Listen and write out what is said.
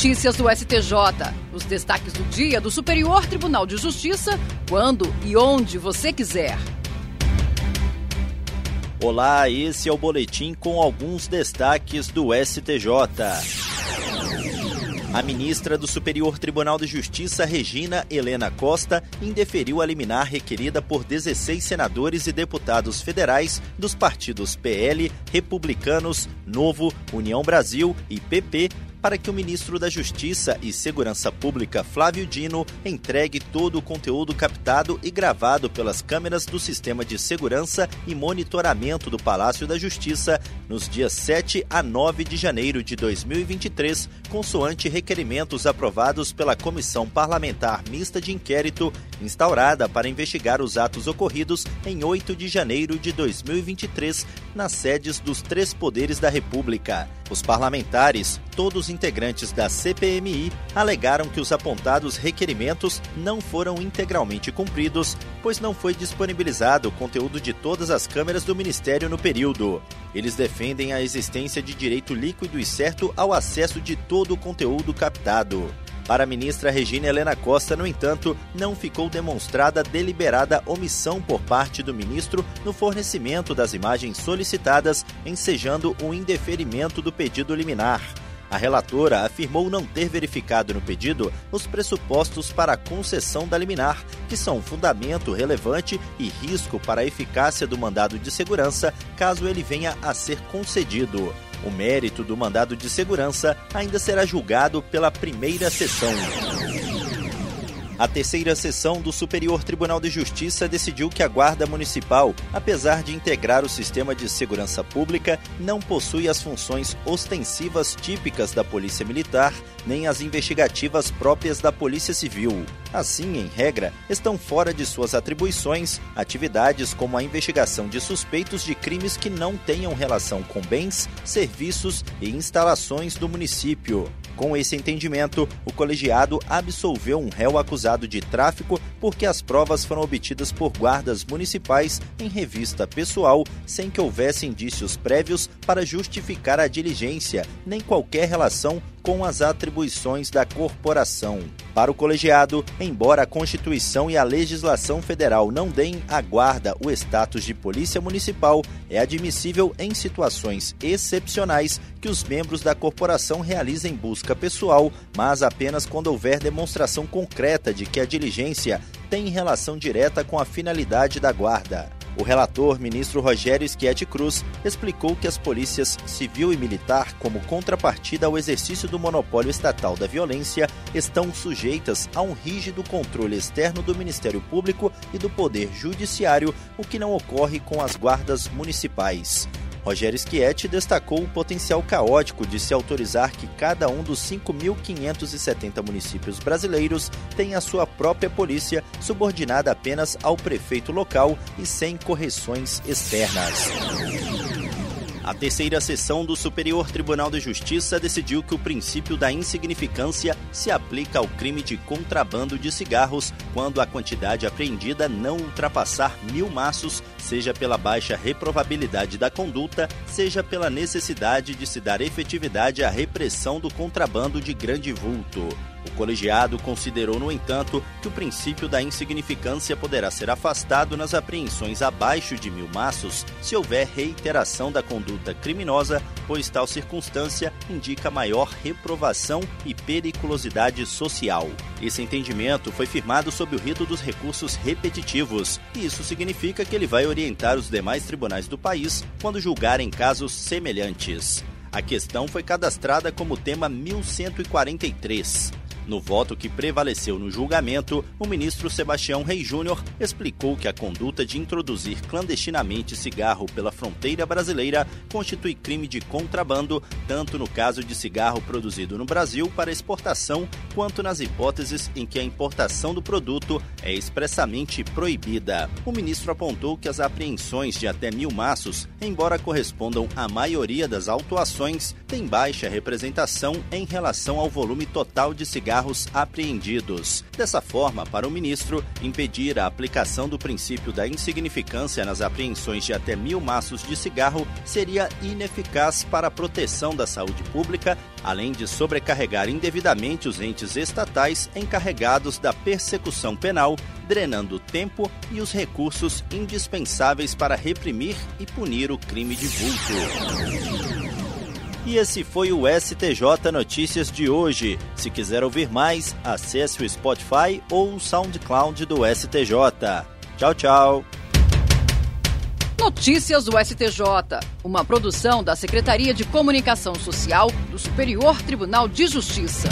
Notícias do STJ. Os destaques do dia do Superior Tribunal de Justiça, quando e onde você quiser. Olá, esse é o boletim com alguns destaques do STJ. A ministra do Superior Tribunal de Justiça, Regina Helena Costa, indeferiu a liminar requerida por 16 senadores e deputados federais dos partidos PL, Republicanos, Novo, União Brasil e PP para que o ministro da Justiça e Segurança Pública, Flávio Dino, entregue todo o conteúdo captado e gravado pelas câmeras do Sistema de Segurança e Monitoramento do Palácio da Justiça nos dias 7 a 9 de janeiro de 2023, consoante requerimentos aprovados pela Comissão Parlamentar Mista de Inquérito, instaurada para investigar os atos ocorridos em 8 de janeiro de 2023 nas sedes dos três poderes da República. Os parlamentares, todos integrantes da CPMI, alegaram que os apontados requerimentos não foram integralmente cumpridos, pois não foi disponibilizado o conteúdo de todas as câmeras do Ministério no período. Eles defendem a existência de direito líquido e certo ao acesso de todo o conteúdo captado. Para a ministra Regina Helena Costa, no entanto, não ficou demonstrada deliberada omissão por parte do ministro no fornecimento das imagens solicitadas, ensejando o indeferimento do pedido liminar. A relatora afirmou não ter verificado no pedido os pressupostos para a concessão da liminar, que são fundamento relevante e risco para a eficácia do mandado de segurança caso ele venha a ser concedido. O mérito do mandado de segurança ainda será julgado pela primeira sessão. A terceira sessão do Superior Tribunal de Justiça decidiu que a Guarda Municipal, apesar de integrar o sistema de segurança pública, não possui as funções ostensivas típicas da Polícia Militar, nem as investigativas próprias da Polícia Civil. Assim, em regra, estão fora de suas atribuições atividades como a investigação de suspeitos de crimes que não tenham relação com bens, serviços e instalações do município. Com esse entendimento, o colegiado absolveu um réu acusado de tráfico porque as provas foram obtidas por guardas municipais em revista pessoal, sem que houvesse indícios prévios para justificar a diligência, nem qualquer relação com as atribuições da corporação. Para o colegiado, embora a Constituição e a legislação federal não deem à guarda o status de polícia municipal, é admissível em situações excepcionais que os membros da corporação realizem busca pessoal, mas apenas quando houver demonstração concreta de que a diligência tem relação direta com a finalidade da guarda. O relator, ministro Rogério Schietti Cruz, explicou que as polícias civil e militar, como contrapartida ao exercício do monopólio estatal da violência, estão sujeitas a um rígido controle externo do Ministério Público e do Poder Judiciário, o que não ocorre com as guardas municipais. Rogério Schietti destacou o potencial caótico de se autorizar que cada um dos 5.570 municípios brasileiros tenha a sua própria polícia, subordinada apenas ao prefeito local e sem correções externas. A terceira sessão do Superior Tribunal de Justiça decidiu que o princípio da insignificância se aplica ao crime de contrabando de cigarros quando a quantidade apreendida não ultrapassar mil maços, seja pela baixa reprovabilidade da conduta, seja pela necessidade de se dar efetividade à repressão do contrabando de grande vulto. O colegiado considerou, no entanto, que o princípio da insignificância poderá ser afastado nas apreensões abaixo de mil maços se houver reiteração da conduta criminosa, pois tal circunstância indica maior reprovação e periculosidade social. Esse entendimento foi firmado sob o rito dos recursos repetitivos, e isso significa que ele vai orientar os demais tribunais do país quando julgarem casos semelhantes. A questão foi cadastrada como tema 1143. No voto que prevaleceu no julgamento, o ministro Sebastião Rei Júnior explicou que a conduta de introduzir clandestinamente cigarro pela fronteira brasileira constitui crime de contrabando, tanto no caso de cigarro produzido no Brasil para exportação, quanto nas hipóteses em que a importação do produto é expressamente proibida. O ministro apontou que as apreensões de até mil maços, embora correspondam à maioria das autuações, têm baixa representação em relação ao volume total de cigarro cigarros apreendidos. Dessa forma, para o ministro, impedir a aplicação do princípio da insignificância nas apreensões de até mil maços de cigarro seria ineficaz para a proteção da saúde pública, além de sobrecarregar indevidamente os entes estatais encarregados da persecução penal, drenando o tempo e os recursos indispensáveis para reprimir e punir o crime de vulto. E esse foi o STJ Notícias de hoje. Se quiser ouvir mais, acesse o Spotify ou o SoundCloud do STJ. Tchau, tchau. Notícias do STJ, uma produção da Secretaria de Comunicação Social do Superior Tribunal de Justiça.